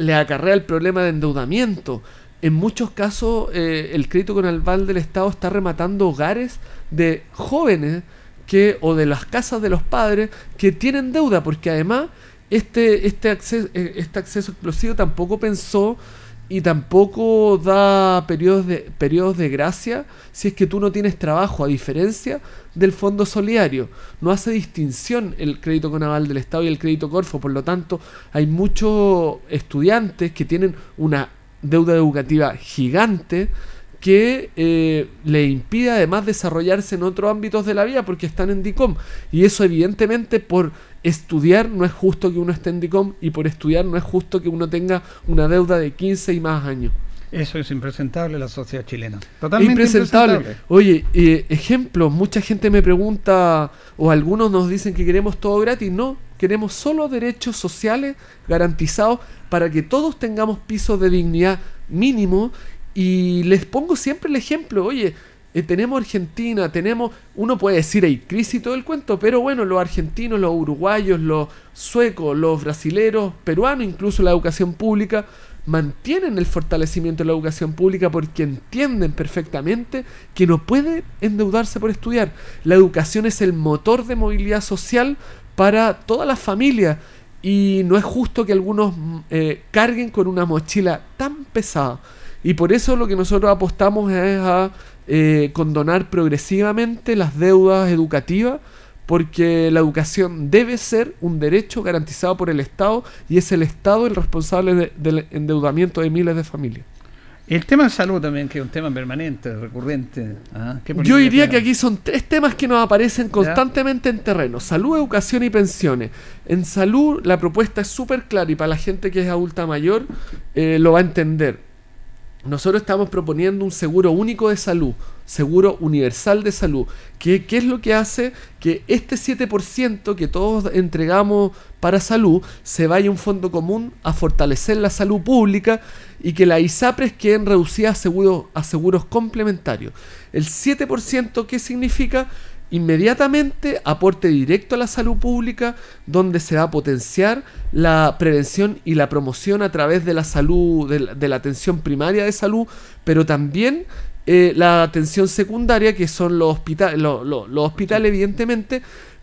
le acarrea el problema de endeudamiento. En muchos casos eh, el crédito con aval del Estado está rematando hogares de jóvenes que, o de las casas de los padres que tienen deuda, porque además este, este, acceso, este acceso explosivo tampoco pensó y tampoco da periodos de, de gracia si es que tú no tienes trabajo, a diferencia del Fondo Solidario. No hace distinción el crédito con aval del Estado y el crédito Corfo, por lo tanto hay muchos estudiantes que tienen una deuda educativa gigante que eh, le impide además desarrollarse en otros ámbitos de la vida porque están en DICOM. Y eso evidentemente por estudiar no es justo que uno esté en DICOM y por estudiar no es justo que uno tenga una deuda de 15 y más años.
Eso es impresentable en la sociedad chilena. Totalmente
Impresentable.
impresentable.
Oye, eh, ejemplo, mucha gente me pregunta, o algunos nos dicen que queremos todo gratis. No, queremos solo derechos sociales garantizados para que todos tengamos pisos de dignidad mínimo. Y les pongo siempre el ejemplo, oye, eh, tenemos Argentina, tenemos, uno puede decir hay crisis y todo el cuento, pero bueno, los argentinos, los uruguayos, los suecos, los brasileros, peruanos, incluso la educación pública, mantienen el fortalecimiento de la educación pública porque entienden perfectamente que no puede endeudarse por estudiar. La educación es el motor de movilidad social para todas las familias y no es justo que algunos mm, eh, carguen con una mochila tan pesada. Y por eso lo que nosotros apostamos es a eh, condonar progresivamente las deudas educativas porque la educación debe ser un derecho garantizado por el Estado y es el Estado el responsable de- del endeudamiento de miles de familias.
El tema de salud también, que es un tema permanente, recurrente. ¿ah? ¿Qué
Yo diría que aquí son tres temas que nos aparecen constantemente en terreno. Salud, educación y pensiones. En salud la propuesta es súper clara y para la gente que es adulta mayor eh, lo va a entender. Nosotros estamos proponiendo un seguro único de salud, seguro universal de salud. que ¿Qué es lo que hace que este 7% que todos entregamos para salud se vaya a un fondo común a fortalecer la salud pública y que las ISAPRES queden reducidas a seguros, a seguros complementarios? El 7%, ¿qué significa? Inmediatamente aporte directo a la salud pública donde se va a potenciar la prevención y la promoción a través de la salud, de la, atención primaria de salud, pero también eh, la atención secundaria que son los, hospita- lo- lo- los hospitales evidentemente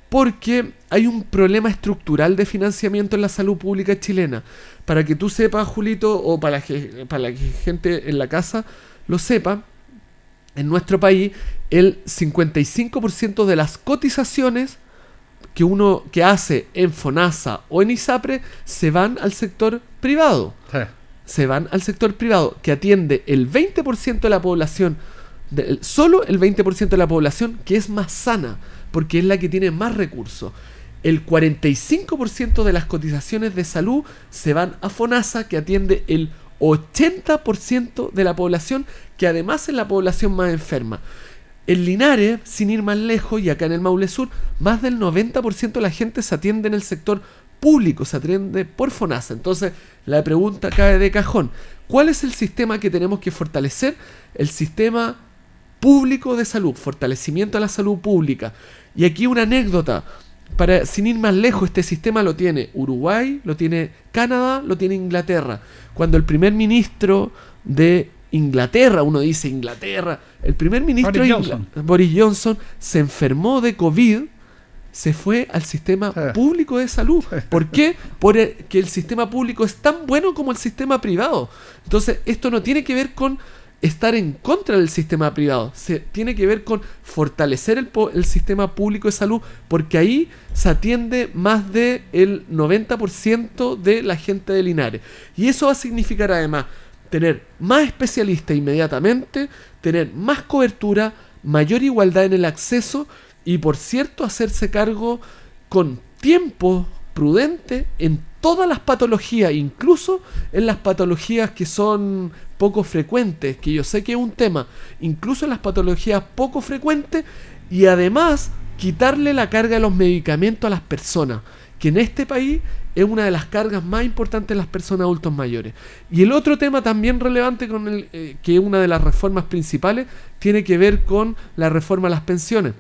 porque hay un problema estructural de financiamiento en la salud pública chilena. Para que tú sepas, Julito, o para para que gente en la casa lo sepa, en nuestro país el 55% de las cotizaciones que uno que hace en FONASA o en ISAPRE se van al sector privado. Se van al sector privado que atiende el 20% de la población, de- solo el 20% de la población que es más sana, porque es la que tiene más recursos. El 45% de las cotizaciones de salud se van a FONASA, que atiende el 80% de la población, que además es la población más enferma. En Linares, sin ir más lejos, y acá en el Maule Sur, más del 90% de la gente se atiende en el sector público, se atiende por FONASA. Entonces, la pregunta cae de cajón. ¿Cuál es el sistema que tenemos que fortalecer? El sistema público de salud, fortalecimiento a la salud pública. Y aquí una anécdota. Para, sin ir más lejos, este sistema lo tiene Uruguay, lo tiene Canadá, lo tiene Inglaterra. Cuando el primer ministro de Inglaterra, uno dice Inglaterra, el primer ministro
Boris
de
Johnson.
Boris Johnson se enfermó de COVID, se fue al sistema público de salud. ¿Por qué? Porque el sistema público es tan bueno como el sistema privado. Entonces, esto no tiene que ver con estar en contra del sistema privado, se tiene que ver con fortalecer el, el sistema público de salud, porque ahí se atiende más del el 90% de la gente de Linares. Y eso va a significar además tener más especialistas inmediatamente, tener más cobertura, mayor igualdad en el acceso y por cierto hacerse cargo con tiempo prudente en todas las patologías, incluso en las patologías que son poco frecuentes, que yo sé que es un tema, incluso en las patologías poco frecuentes y además quitarle la carga de los medicamentos a las personas, que en este país es una de las cargas más importantes de las personas adultos mayores. Y el otro tema también relevante, con el, eh, que es una de las reformas principales, tiene que ver con la reforma a las pensiones.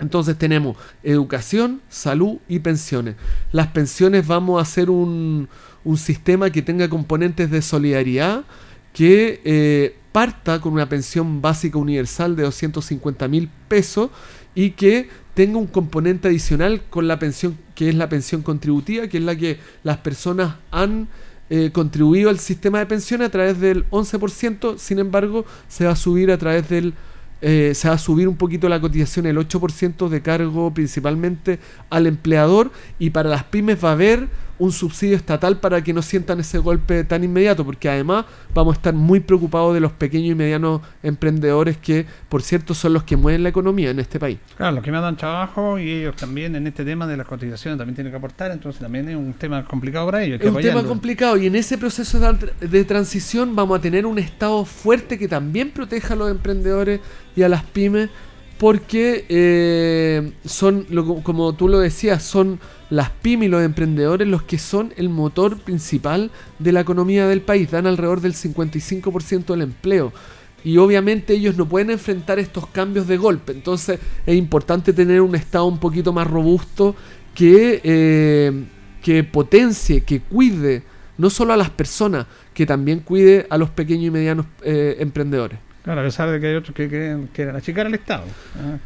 Entonces tenemos educación, salud y pensiones. Las pensiones vamos a hacer un, sistema que tenga componentes de solidaridad, que eh, parta con una pensión básica universal de 250 mil pesos y que tenga un componente adicional con la pensión que es la pensión contributiva, que es la que las personas han eh, contribuido al sistema de pensiones a través del 11%, sin embargo se va a subir a través del eh, se va a subir un poquito la cotización, el 8% de cargo principalmente al empleador y para las pymes va a haber un subsidio estatal para que no sientan ese golpe tan inmediato, porque además vamos a estar muy preocupados de los pequeños y medianos emprendedores que, por cierto, son los que mueven la economía en este país.
Claro, los que me dan trabajo y ellos también en este tema de las cotizaciones también tienen que aportar, entonces también es un tema complicado para ellos. que
Es un tema complicado y en ese proceso de transición vamos a tener un Estado fuerte que también proteja a los emprendedores y a las pymes porque eh, son, lo- como tú lo decías, son las pymes y los emprendedores los que son el motor principal de la economía del país, dan alrededor del 55% del empleo. Y obviamente ellos no pueden enfrentar estos cambios de golpe. Entonces es importante tener un Estado un poquito más robusto que, eh, que potencie, que cuide no solo a las personas, que también cuide a los pequeños y medianos eh, emprendedores.
Claro, a pesar de que hay otros que quieren, quieren achicar al Estado.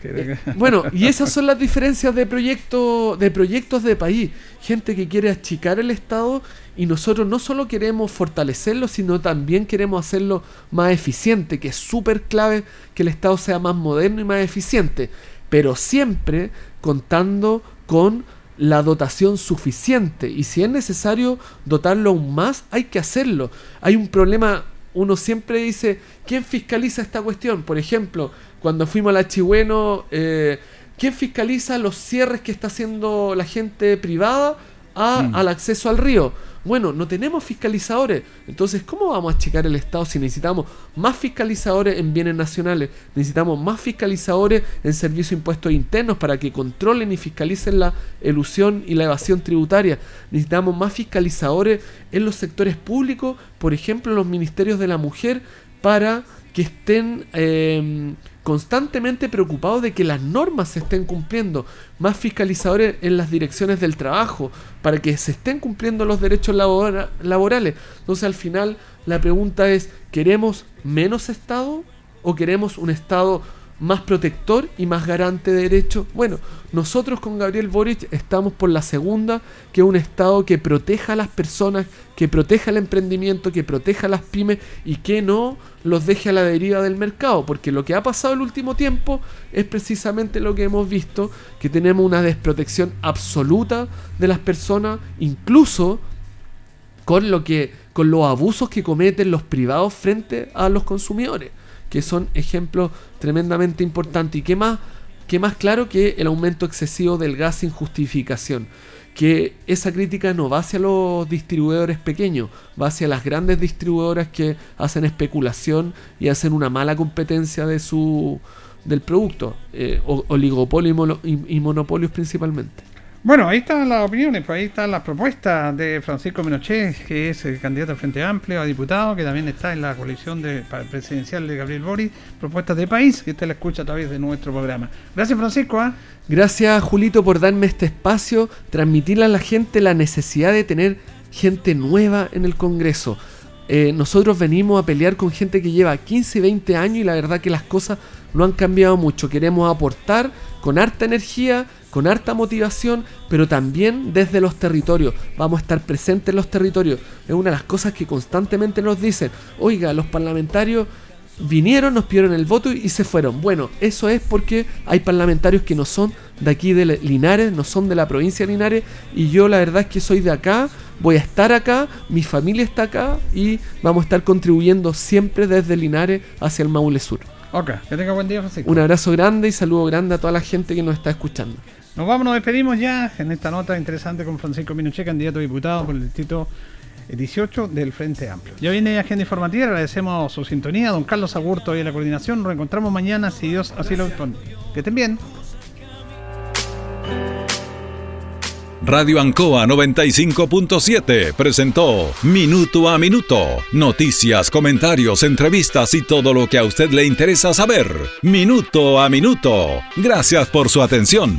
Que-
Bueno, y esas son las diferencias de proyecto, de proyectos de país. Gente que quiere achicar el Estado y nosotros no solo queremos fortalecerlo, sino también queremos hacerlo más eficiente, que es súper clave que el Estado sea más moderno y más eficiente, pero siempre contando con la dotación suficiente y si es necesario dotarlo aún más, hay que hacerlo. Hay un problema, uno siempre dice, ¿quién fiscaliza esta cuestión? Por ejemplo, cuando fuimos a la Chihueno, eh, ¿quién fiscaliza los cierres que está haciendo la gente privada a-
Mm.
al acceso al río? Bueno, no tenemos fiscalizadores. Entonces, ¿cómo vamos a achicar el Estado si necesitamos más fiscalizadores en bienes nacionales? Necesitamos más fiscalizadores en servicios de impuestos internos para que controlen y fiscalicen la elusión y la evasión tributaria. Necesitamos más fiscalizadores en los sectores públicos, por ejemplo, en los ministerios de la mujer, para que estén eh, constantemente preocupados de que las normas se estén cumpliendo, más fiscalizadores en las direcciones del trabajo, para que se estén cumpliendo los derechos labora- laborales. Entonces al final la pregunta es, ¿queremos menos Estado o queremos un Estado más protector y más garante de derechos? Bueno, nosotros con Gabriel Boric estamos por la segunda, que es un Estado que proteja a las personas, que proteja el emprendimiento, que proteja a las pymes y que no los deje a la deriva del mercado, porque lo que ha pasado el último tiempo es precisamente lo que hemos visto, que tenemos una desprotección absoluta de las personas, incluso con lo que con los abusos que cometen los privados frente a los consumidores, que son ejemplos tremendamente importantes y que más que más claro que el aumento excesivo del gas sin justificación, que esa crítica no va hacia los distribuidores pequeños, va hacia las grandes distribuidoras que hacen especulación y hacen una mala competencia de su del producto, eh, oligopolio y monopolios principalmente.
Bueno, ahí están las opiniones, pues ahí están las propuestas de Francisco Menochet, que es el candidato al Frente Amplio a diputado, que también está en la coalición de, presidencial de Gabriel Boris, propuestas de país, que usted la escucha a través de nuestro programa. Gracias, Francisco. ¿ah?
Gracias Julito por darme este espacio, transmitirle a la gente la necesidad de tener gente nueva en el Congreso. Eh, nosotros venimos a pelear con gente que lleva 15, 20 años y la verdad que las cosas no han cambiado mucho. Queremos aportar con harta energía, con harta motivación, pero también desde los territorios. Vamos a estar presentes en los territorios. Es una de las cosas que constantemente nos dicen, oiga, los parlamentarios vinieron, nos pidieron el voto y se fueron. Bueno, eso es porque hay parlamentarios que no son de aquí de Linares, no son de la provincia de Linares y yo la verdad es que soy de acá, voy a estar acá, mi familia está acá y vamos a estar contribuyendo siempre desde Linares hacia el Maule Sur.
Ok, que tenga buen día, Francisco.
Un abrazo grande y saludo grande a toda la gente que nos está escuchando.
Nos vamos, nos despedimos ya en esta nota interesante con Francisco Pinochet, candidato a diputado por el distrito 18 del Frente Amplio. Ya viene Agenda Informativa, agradecemos su sintonía, don Carlos Agurto y la coordinación. Nos reencontramos mañana, si Dios así lo dispone. Que estén bien.
Radio Ancoa 95.7 presentó Minuto a Minuto. Noticias, comentarios, entrevistas y todo lo que a usted le interesa saber. Minuto a Minuto. Gracias por su atención.